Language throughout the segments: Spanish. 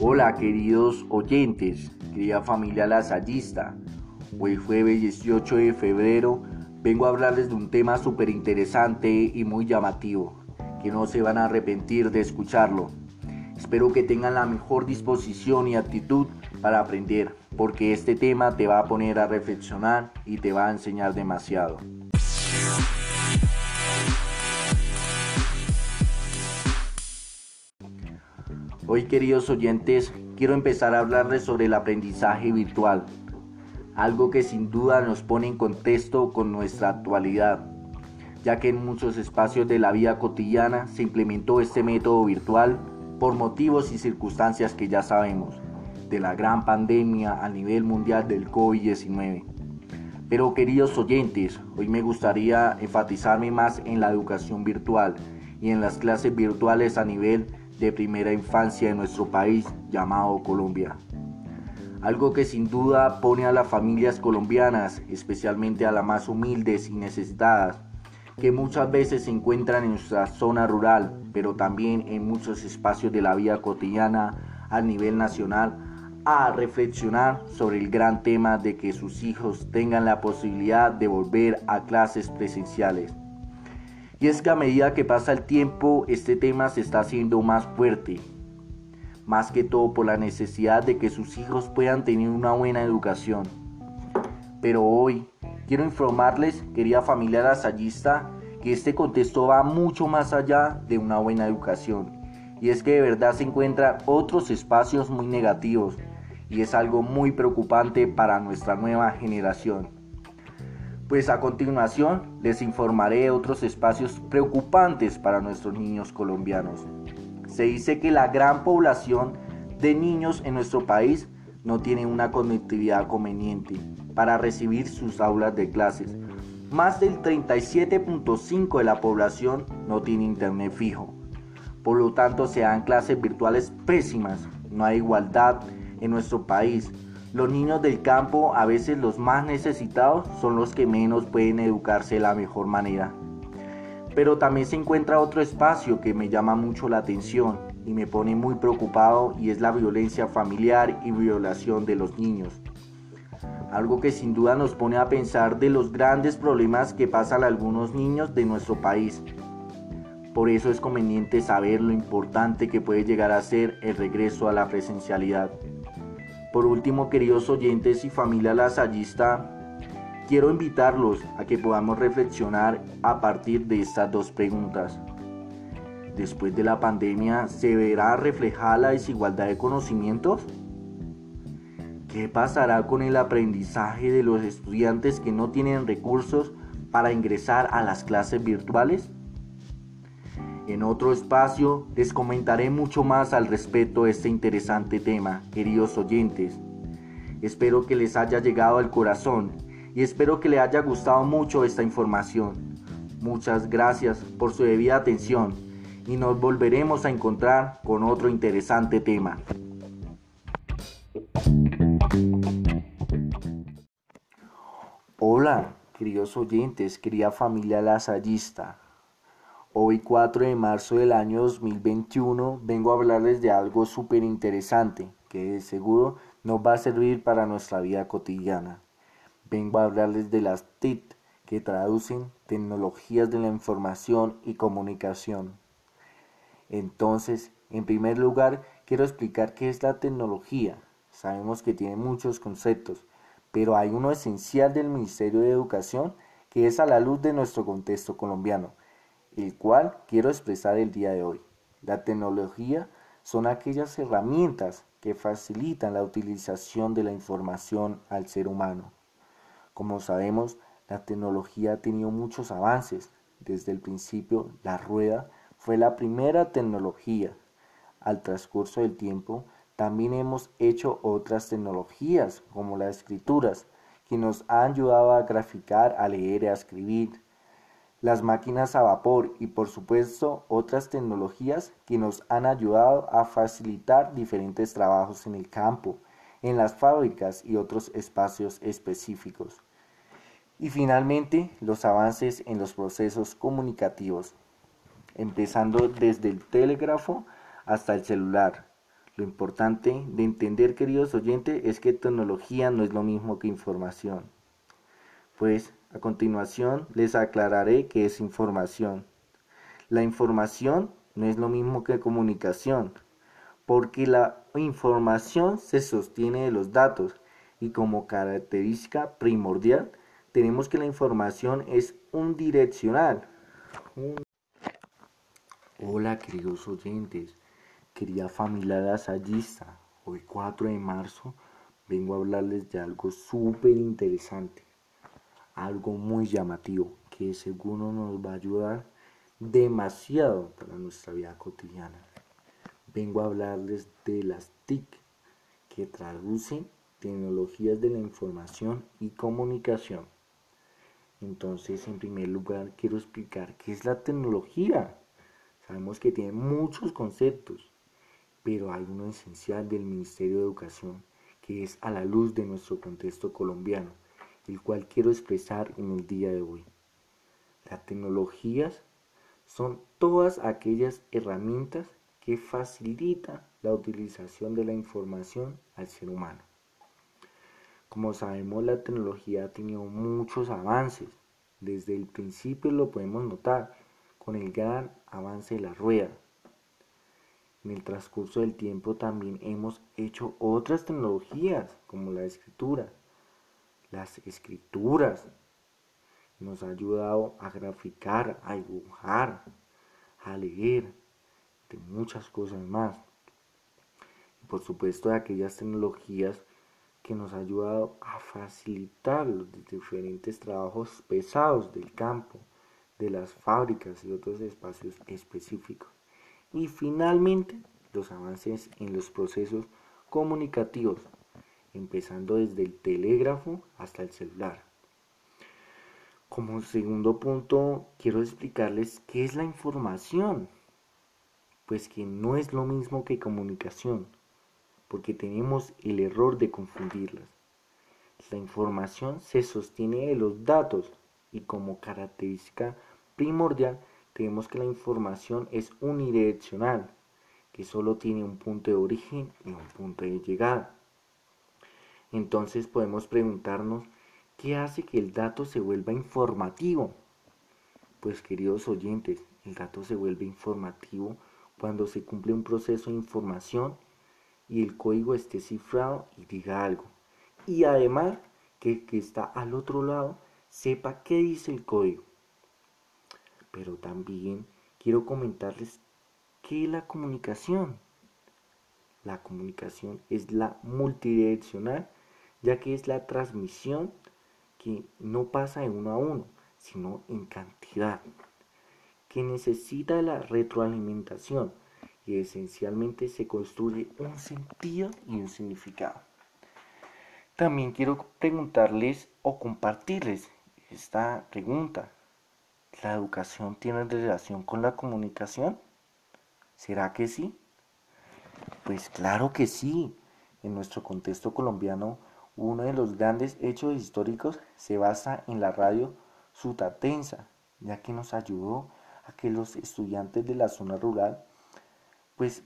Hola queridos oyentes, querida familia lasallista. Hoy jueves 18 de febrero vengo a hablarles de un tema súper interesante y muy llamativo, que no se van a arrepentir de escucharlo. Espero que tengan la mejor disposición y actitud para aprender, porque este tema te va a poner a reflexionar y te va a enseñar demasiado. Hoy queridos oyentes, quiero empezar a hablarles sobre el aprendizaje virtual, algo que sin duda nos pone en contexto con nuestra actualidad, ya que en muchos espacios de la vida cotidiana se implementó este método virtual por motivos y circunstancias que ya sabemos, de la gran pandemia a nivel mundial del COVID-19. Pero queridos oyentes, hoy me gustaría enfatizarme más en la educación virtual y en las clases virtuales a nivel de primera infancia en nuestro país llamado Colombia. Algo que sin duda pone a las familias colombianas, especialmente a las más humildes y necesitadas, que muchas veces se encuentran en nuestra zona rural, pero también en muchos espacios de la vida cotidiana a nivel nacional, a reflexionar sobre el gran tema de que sus hijos tengan la posibilidad de volver a clases presenciales. Y es que a medida que pasa el tiempo, este tema se está haciendo más fuerte, más que todo por la necesidad de que sus hijos puedan tener una buena educación. Pero hoy quiero informarles, querida familia lasallista, que este contexto va mucho más allá de una buena educación. Y es que de verdad se encuentran otros espacios muy negativos y es algo muy preocupante para nuestra nueva generación. Pues a continuación les informaré otros espacios preocupantes para nuestros niños colombianos. Se dice que la gran población de niños en nuestro país no tiene una conectividad conveniente para recibir sus aulas de clases. Más del 37.5 de la población no tiene internet fijo. Por lo tanto, se dan clases virtuales pésimas. No hay igualdad en nuestro país los niños del campo, a veces los más necesitados, son los que menos pueden educarse de la mejor manera. Pero también se encuentra otro espacio que me llama mucho la atención y me pone muy preocupado y es la violencia familiar y violación de los niños. Algo que sin duda nos pone a pensar de los grandes problemas que pasan algunos niños de nuestro país. Por eso es conveniente saber lo importante que puede llegar a ser el regreso a la presencialidad. Por último, queridos oyentes y familia lasallista, quiero invitarlos a que podamos reflexionar a partir de estas dos preguntas. Después de la pandemia, ¿se verá reflejada la desigualdad de conocimientos? ¿Qué pasará con el aprendizaje de los estudiantes que no tienen recursos para ingresar a las clases virtuales? En otro espacio les comentaré mucho más al respecto de este interesante tema, queridos oyentes. Espero que les haya llegado al corazón y espero que les haya gustado mucho esta información. Muchas gracias por su debida atención y nos volveremos a encontrar con otro interesante tema. Hola, queridos oyentes, querida familia lasallista. Hoy 4 de marzo del año 2021 vengo a hablarles de algo súper interesante que de seguro nos va a servir para nuestra vida cotidiana. Vengo a hablarles de las TIC que traducen tecnologías de la información y comunicación. Entonces, en primer lugar, quiero explicar qué es la tecnología. Sabemos que tiene muchos conceptos, pero hay uno esencial del Ministerio de Educación que es a la luz de nuestro contexto colombiano el cual quiero expresar el día de hoy. La tecnología son aquellas herramientas que facilitan la utilización de la información al ser humano. Como sabemos, la tecnología ha tenido muchos avances. Desde el principio, la rueda fue la primera tecnología. Al transcurso del tiempo, también hemos hecho otras tecnologías, como las escrituras, que nos han ayudado a graficar, a leer y a escribir las máquinas a vapor y por supuesto otras tecnologías que nos han ayudado a facilitar diferentes trabajos en el campo, en las fábricas y otros espacios específicos. Y finalmente los avances en los procesos comunicativos, empezando desde el telégrafo hasta el celular, Lo importante de entender, queridos oyentes, es que tecnología no es lo mismo que información. Pues a continuación les aclararé qué es información. La información no es lo mismo que comunicación, porque la información se sostiene de los datos y como característica primordial tenemos que la información es unidireccional. Hola queridos oyentes, querida familia lasallista, hoy 4 de marzo vengo a hablarles de algo súper interesante, algo muy llamativo que seguro nos va a ayudar demasiado para nuestra vida cotidiana. Vengo a hablarles de las TIC, que traducen tecnologías de la información y comunicación. Entonces, en primer lugar, quiero explicar qué es la tecnología. Sabemos que tiene muchos conceptos, pero hay uno esencial del Ministerio de Educación, que es a la luz de nuestro contexto colombiano, el cual quiero expresar en el día de hoy. Las tecnologías son todas aquellas herramientas que facilitan la utilización de la información al ser humano. Como sabemos, la tecnología ha tenido muchos avances. Desde el principio lo podemos notar con el gran avance de la rueda. En el transcurso del tiempo también hemos hecho otras tecnologías como la escritura. Las escrituras nos ha ayudado a graficar, a dibujar, a leer, de muchas cosas más. Y por supuesto de aquellas tecnologías que nos ha ayudado a facilitar los diferentes trabajos pesados del campo, de las fábricas y otros espacios específicos. Y finalmente, los avances en los procesos comunicativos, empezando desde el telégrafo hasta el celular. Como segundo punto, quiero explicarles qué es la información. Pues que no es lo mismo que comunicación porque tenemos el error de confundirlas. La información se sostiene de los datos y como característica primordial tenemos que la información es unidireccional, que solo tiene un punto de origen y un punto de llegada. Entonces podemos preguntarnos, ¿qué hace que el dato se vuelva informativo? Pues queridos oyentes, el dato se vuelve informativo cuando se cumple un proceso de información y el código esté cifrado y diga algo. Y además que que está al otro lado sepa qué dice el código. Pero también quiero comentarles qué es la comunicación. La comunicación es la multidireccional, ya que es la transmisión que no pasa de uno a uno, sino en cantidad, que necesita la retroalimentación que esencialmente se construye un sentido y un significado. También quiero preguntarles o compartirles esta pregunta. ¿La educación tiene relación con la comunicación? ¿Será que sí? Pues claro que sí. En nuestro contexto colombiano, uno de los grandes hechos históricos se basa en la radio sutatensa, ya que nos ayudó a que los estudiantes de la zona rural pues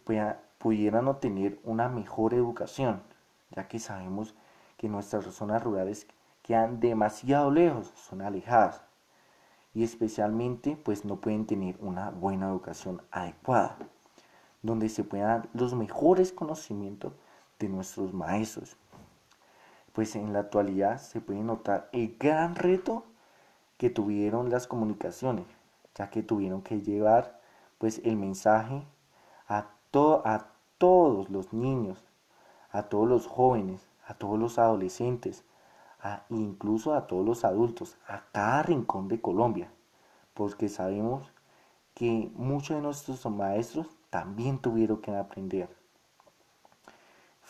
pudieran obtener una mejor educación, ya que sabemos que nuestras zonas rurales quedan demasiado lejos, son alejadas y especialmente pues no pueden tener una buena educación adecuada, donde se puedan dar los mejores conocimientos de nuestros maestros. Pues en la actualidad se puede notar el gran reto que tuvieron las comunicaciones, ya que tuvieron que llevar pues el mensaje a, a todos los niños, a todos los jóvenes, a todos los adolescentes, a, incluso a todos los adultos, a cada rincón de Colombia, porque sabemos que muchos de nuestros maestros también tuvieron que aprender.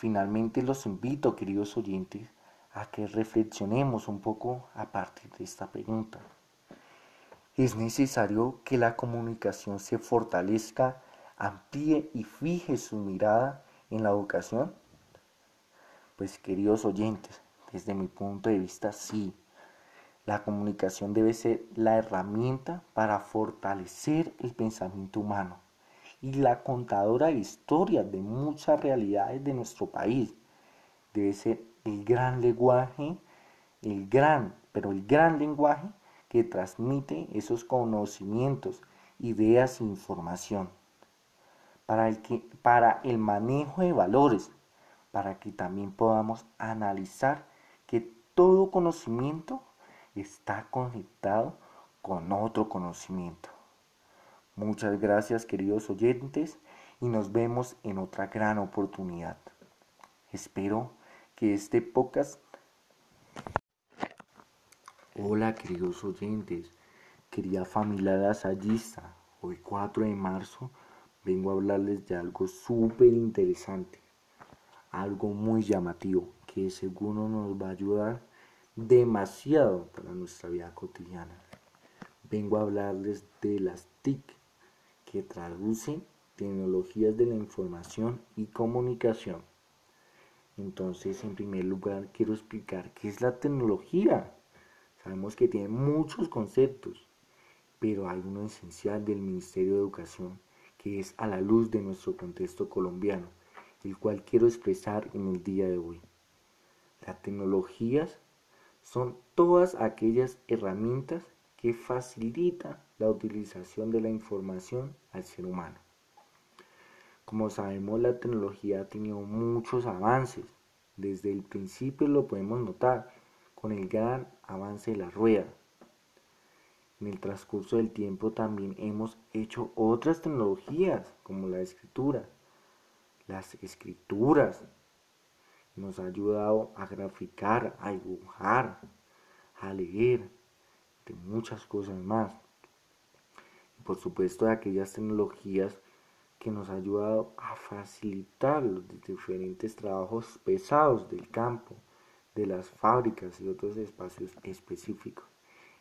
Finalmente los invito, queridos oyentes, a que reflexionemos un poco a partir de esta pregunta. Es necesario que la comunicación se fortalezca amplíe y fije su mirada en la educación? Pues queridos oyentes, desde mi punto de vista sí. La comunicación debe ser la herramienta para fortalecer el pensamiento humano y la contadora de historias de muchas realidades de nuestro país. Debe ser el gran lenguaje, el gran, pero el gran lenguaje que transmite esos conocimientos, ideas e información. Para el, que, para el manejo de valores, para que también podamos analizar que todo conocimiento está conectado con otro conocimiento. Muchas gracias queridos oyentes y nos vemos en otra gran oportunidad. Espero que este podcast... Hola queridos oyentes, querida familia lasallista, hoy 4 de marzo vengo a hablarles de algo súper interesante, algo muy llamativo que seguro nos va a ayudar demasiado para nuestra vida cotidiana. Vengo a hablarles de las TIC, que traducen tecnologías de la información y comunicación. Entonces, en primer lugar, quiero explicar qué es la tecnología. Sabemos que tiene muchos conceptos, pero hay uno esencial del Ministerio de Educación que es a la luz de nuestro contexto colombiano, el cual quiero expresar en el día de hoy. Las tecnologías son todas aquellas herramientas que facilitan la utilización de la información al ser humano. Como sabemos, la tecnología ha tenido muchos avances. Desde el principio lo podemos notar con el gran avance de la rueda. En el transcurso del tiempo también hemos hecho otras tecnologías como la escritura. Las escrituras nos ha ayudado a graficar, a dibujar, a leer, de muchas cosas más por supuesto de aquellas tecnologías que nos ha ayudado a facilitar los diferentes trabajos pesados del campo, de las fábricas y otros espacios específicos.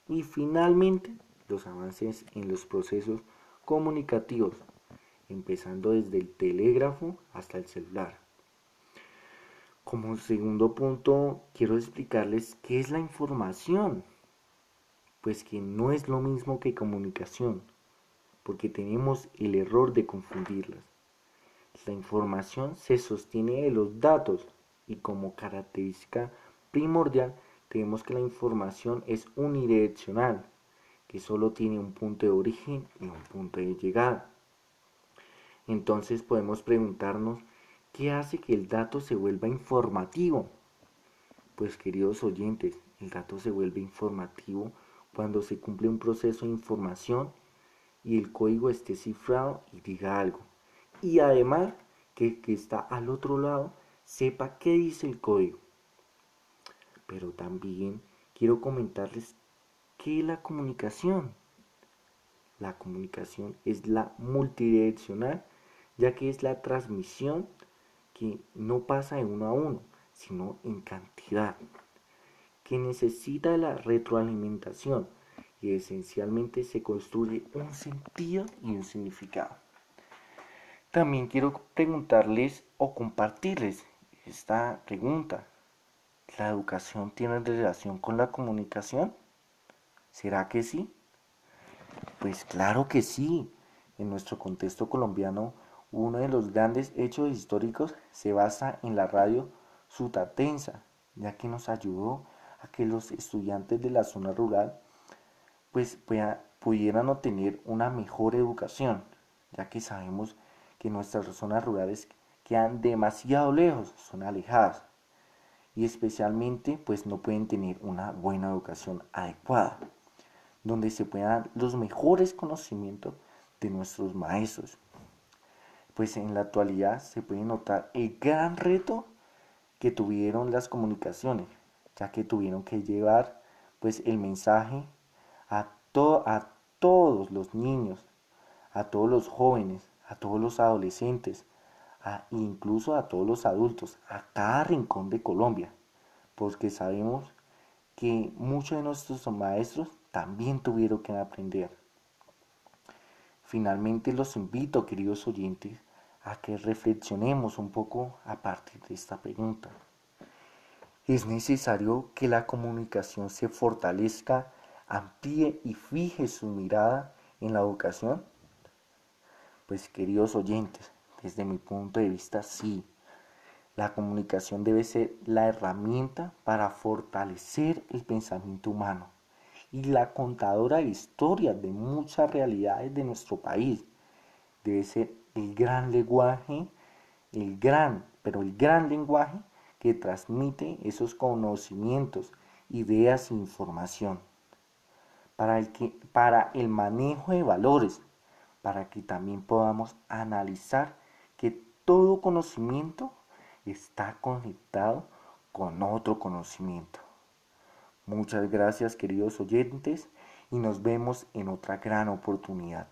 Y finalmente, los avances en los procesos comunicativos, empezando desde el telégrafo hasta el celular. Como segundo punto, quiero explicarles qué es la información, pues que no es lo mismo que comunicación porque tenemos el error de confundirlas. La información se sostiene de los datos y como característica primordial tenemos que la información es unidireccional, que solo tiene un punto de origen y un punto de llegada. Entonces podemos preguntarnos, ¿qué hace que el dato se vuelva informativo? Pues queridos oyentes, el dato se vuelve informativo cuando se cumple un proceso de información y el código esté cifrado y diga algo. Y además que que está al otro lado sepa qué dice el código. Pero también quiero comentarles qué es la comunicación. La comunicación es la multidireccional, ya que es la transmisión que no pasa de uno a uno, sino en cantidad, que necesita la retroalimentación y esencialmente se construye un sentido y un significado. También quiero preguntarles o compartirles esta pregunta. ¿La educación tiene relación con la comunicación? ¿Será que sí? Pues claro que sí. En nuestro contexto colombiano, uno de los grandes hechos históricos se basa en la radio sutatensa, ya que nos ayudó a que los estudiantes de la zona rural pues pudieran obtener una mejor educación, ya que sabemos que nuestras zonas rurales quedan demasiado lejos, son alejadas y especialmente pues no pueden tener una buena educación adecuada, donde se puedan los mejores conocimientos de nuestros maestros. Pues en la actualidad se puede notar el gran reto que tuvieron las comunicaciones, ya que tuvieron que llevar pues el mensaje a, a todos los niños, a todos los jóvenes, a todos los adolescentes, a, incluso a todos los adultos, a cada rincón de Colombia, porque sabemos que muchos de nuestros maestros también tuvieron que aprender. Finalmente los invito, queridos oyentes, a que reflexionemos un poco a partir de esta pregunta. ¿Es necesario que la comunicación se fortalezca amplíe y fije su mirada en la educación? Pues queridos oyentes, desde mi punto de vista sí. La comunicación debe ser la herramienta para fortalecer el pensamiento humano y la contadora de historias de muchas realidades de nuestro país. Debe ser el gran lenguaje, el gran, pero el gran lenguaje que transmite esos conocimientos, ideas e información. Para el, que, para el manejo de valores, para que también podamos analizar que todo conocimiento está conectado con otro conocimiento. Muchas gracias queridos oyentes y nos vemos en otra gran oportunidad.